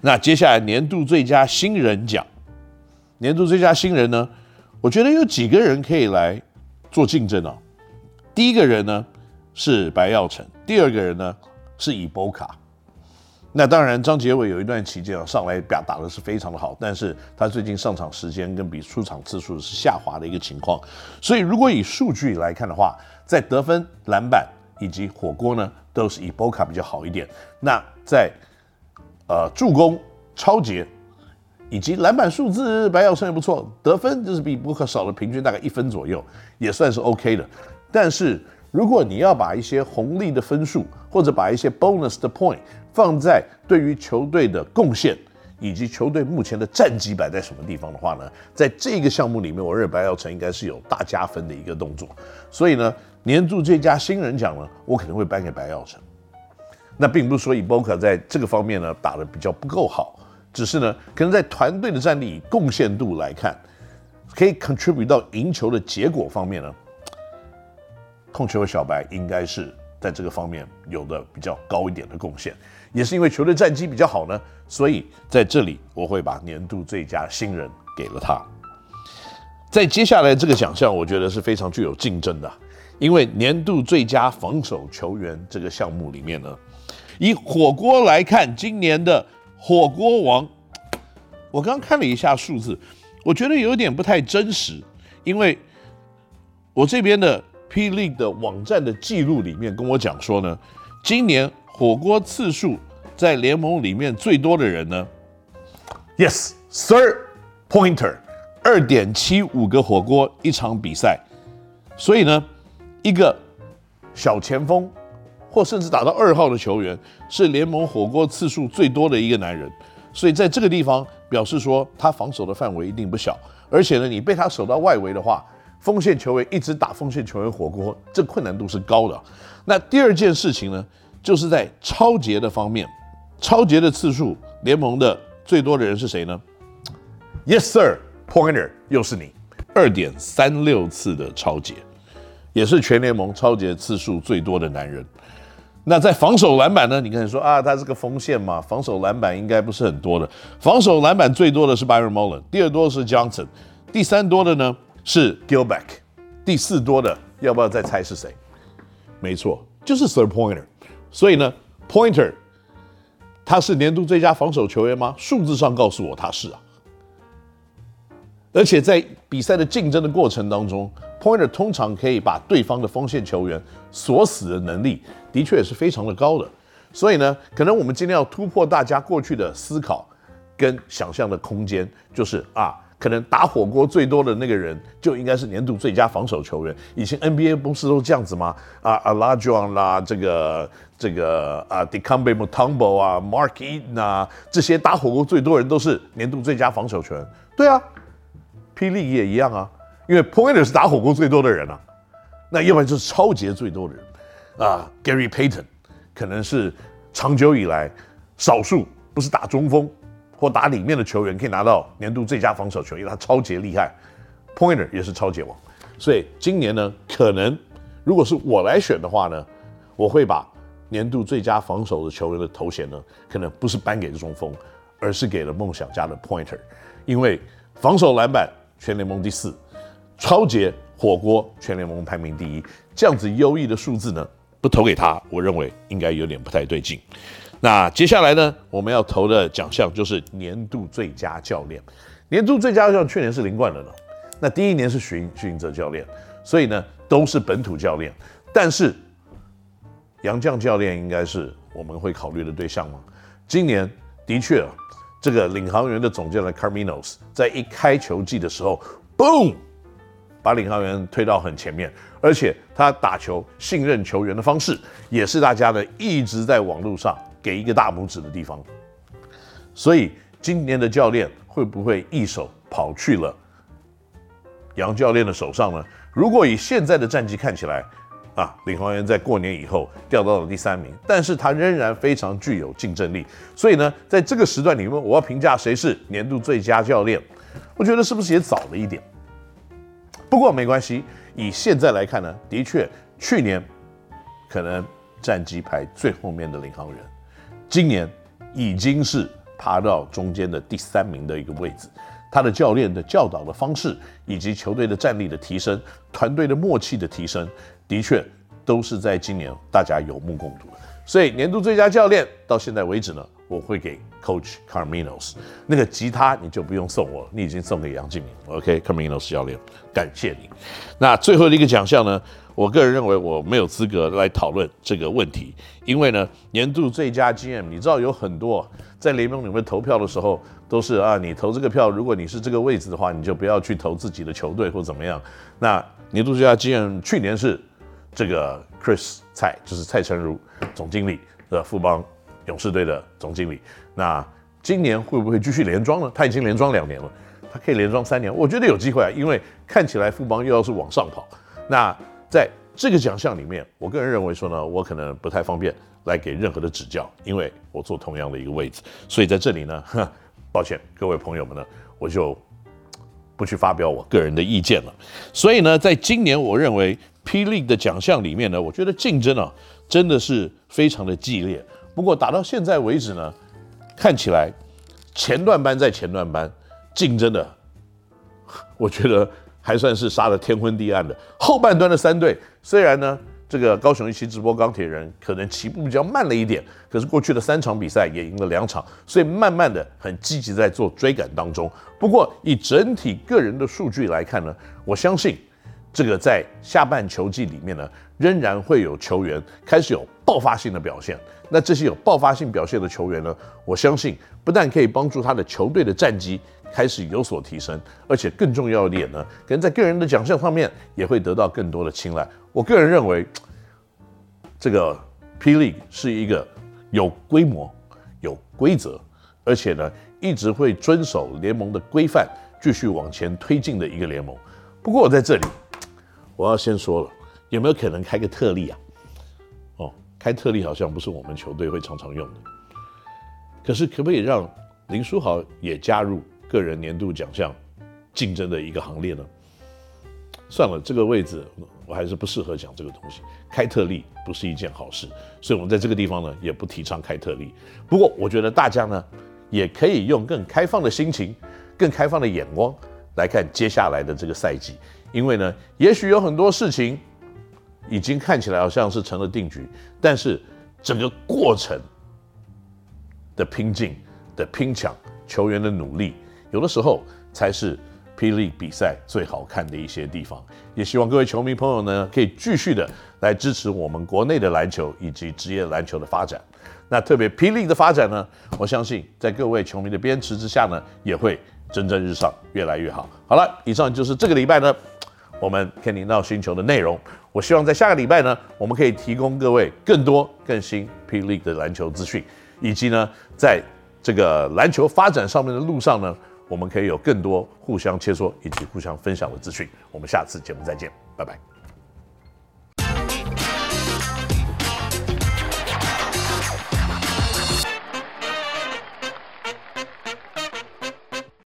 那接下来年度最佳新人奖，年度最佳新人呢，我觉得有几个人可以来做竞争哦。第一个人呢是白曜城，第二个人呢是伊波卡。那当然，张杰伟有一段期间啊上来表打的是非常的好，但是他最近上场时间跟比出场次数是下滑的一个情况。所以如果以数据来看的话，在得分、篮板以及火锅呢，都是伊波卡比较好一点。那在呃，助攻、抄截以及篮板数字，白曜城也不错。得分就是比波卡少了平均大概一分左右，也算是 OK 的。但是如果你要把一些红利的分数，或者把一些 bonus 的 point 放在对于球队的贡献，以及球队目前的战绩摆在什么地方的话呢，在这个项目里面，我认为白曜城应该是有大加分的一个动作。所以呢，年度最佳新人奖呢，我可能会颁给白曜城。那并不是说伊波卡在这个方面呢打得比较不够好，只是呢可能在团队的战力贡献度来看，可以 contribute 到赢球的结果方面呢，控球小白应该是在这个方面有的比较高一点的贡献，也是因为球队战绩比较好呢，所以在这里我会把年度最佳新人给了他。在接下来这个奖项，我觉得是非常具有竞争的，因为年度最佳防守球员这个项目里面呢。以火锅来看，今年的火锅王，我刚看了一下数字，我觉得有点不太真实，因为我这边的 P League 的网站的记录里面跟我讲说呢，今年火锅次数在联盟里面最多的人呢，Yes，Sir Pointer，二点七五个火锅一场比赛，所以呢，一个小前锋。或甚至打到二号的球员是联盟火锅次数最多的一个男人，所以在这个地方表示说他防守的范围一定不小，而且呢，你被他守到外围的话，锋线球员一直打锋线球员火锅，这困难度是高的。那第二件事情呢，就是在超节的方面，超节的次数联盟的最多的人是谁呢？Yes sir，Pointer 又是你，二点三六次的超节，也是全联盟超节次数最多的男人。那在防守篮板呢？你可以说啊，他是个锋线嘛，防守篮板应该不是很多的。防守篮板最多的是 Byron Mullin，第二多的是 Johnson，第三多的呢是 Gilbeck，第四多的要不要再猜是谁？没错，就是 Sir Pointer。所以呢，Pointer 他是年度最佳防守球员吗？数字上告诉我他是啊。而且在比赛的竞争的过程当中，Pointer 通常可以把对方的锋线球员锁死的能力，的确也是非常的高的。所以呢，可能我们今天要突破大家过去的思考跟想象的空间，就是啊，可能打火锅最多的那个人就应该是年度最佳防守球员。以前 NBA 不是都这样子吗？啊，Olajuwon 啦，这个这个啊 d e c a m b e Mutombo 啊，Mark Eaton 啊，这些打火锅最多人都是年度最佳防守球员。对啊。霹雳也一样啊，因为 Pointer 是打火锅最多的人啊，那要不然就是抄截最多的人啊。Gary Payton 可能是长久以来少数不是打中锋或打里面的球员可以拿到年度最佳防守球员，因为他超级厉害。Pointer 也是超级王，所以今年呢，可能如果是我来选的话呢，我会把年度最佳防守的球员的头衔呢，可能不是颁给中锋，而是给了梦想家的 Pointer，因为防守篮板。全联盟第四，抄截火锅全联盟排名第一，这样子优异的数字呢，不投给他，我认为应该有点不太对劲。那接下来呢，我们要投的奖项就是年度最佳教练。年度最佳教练去年是林冠伦了，那第一年是许许晋哲教练，所以呢都是本土教练。但是杨绛教练应该是我们会考虑的对象吗？今年的确。这个领航员的总教练 Carminos 在一开球季的时候，boom，把领航员推到很前面，而且他打球信任球员的方式，也是大家呢一直在网络上给一个大拇指的地方。所以今年的教练会不会一手跑去了杨教练的手上呢？如果以现在的战绩看起来，啊，领航员在过年以后掉到了第三名，但是他仍然非常具有竞争力。所以呢，在这个时段里面，我要评价谁是年度最佳教练，我觉得是不是也早了一点？不过没关系，以现在来看呢，的确去年可能战绩排最后面的领航员，今年已经是爬到中间的第三名的一个位置。他的教练的教导的方式，以及球队的战力的提升，团队的默契的提升，的确都是在今年大家有目共睹的。所以年度最佳教练到现在为止呢，我会给 Coach Carminos。那个吉他你就不用送我，你已经送给杨敬敏。OK，Carminos 教练，感谢你。那最后的一个奖项呢，我个人认为我没有资格来讨论这个问题，因为呢，年度最佳 GM，你知道有很多在联盟里面投票的时候都是啊，你投这个票，如果你是这个位置的话，你就不要去投自己的球队或怎么样。那年度最佳 GM 去年是这个 Chris 蔡，就是蔡成儒总经理的富邦勇士队的总经理。那今年会不会继续连庄呢？他已经连庄两年了，他可以连庄三年，我觉得有机会啊，因为看起来富邦又要是往上跑。那在这个奖项里面，我个人认为说呢，我可能不太方便来给任何的指教，因为我坐同样的一个位置，所以在这里呢，哈抱歉各位朋友们呢，我就不去发表我个人的意见了。所以呢，在今年我认为霹雳的奖项里面呢，我觉得竞争啊真的是非常的激烈。不过打到现在为止呢，看起来前段班在前段班竞争的，我觉得还算是杀得天昏地暗的。后半段的三队虽然呢，这个高雄一期直播钢铁人可能起步比较慢了一点，可是过去的三场比赛也赢了两场，所以慢慢的很积极在做追赶当中。不过以整体个人的数据来看呢，我相信这个在下半球季里面呢，仍然会有球员开始有爆发性的表现。那这些有爆发性表现的球员呢，我相信不但可以帮助他的球队的战绩开始有所提升，而且更重要一点呢，可能在个人的奖项上面也会得到更多的青睐。我个人认为，这个 P League 是一个有规模、有规则，而且呢一直会遵守联盟的规范，继续往前推进的一个联盟。不过我在这里，我要先说了，有没有可能开个特例啊？哦开特例好像不是我们球队会常常用的，可是可不可以让林书豪也加入个人年度奖项竞争的一个行列呢？算了，这个位置我还是不适合讲这个东西。开特例不是一件好事，所以我们在这个地方呢也不提倡开特例。不过我觉得大家呢也可以用更开放的心情、更开放的眼光来看接下来的这个赛季，因为呢也许有很多事情。已经看起来好像是成了定局，但是整个过程的拼劲、的拼抢、球员的努力，有的时候才是霹雳比赛最好看的一些地方。也希望各位球迷朋友呢，可以继续的来支持我们国内的篮球以及职业篮球的发展。那特别霹雳的发展呢，我相信在各位球迷的鞭笞之下呢，也会蒸蒸日上，越来越好。好了，以上就是这个礼拜呢，我们 Kenny NOW 星球的内容。我希望在下个礼拜呢，我们可以提供各位更多更新 P League 的篮球资讯，以及呢，在这个篮球发展上面的路上呢，我们可以有更多互相切磋以及互相分享的资讯。我们下次节目再见，拜拜。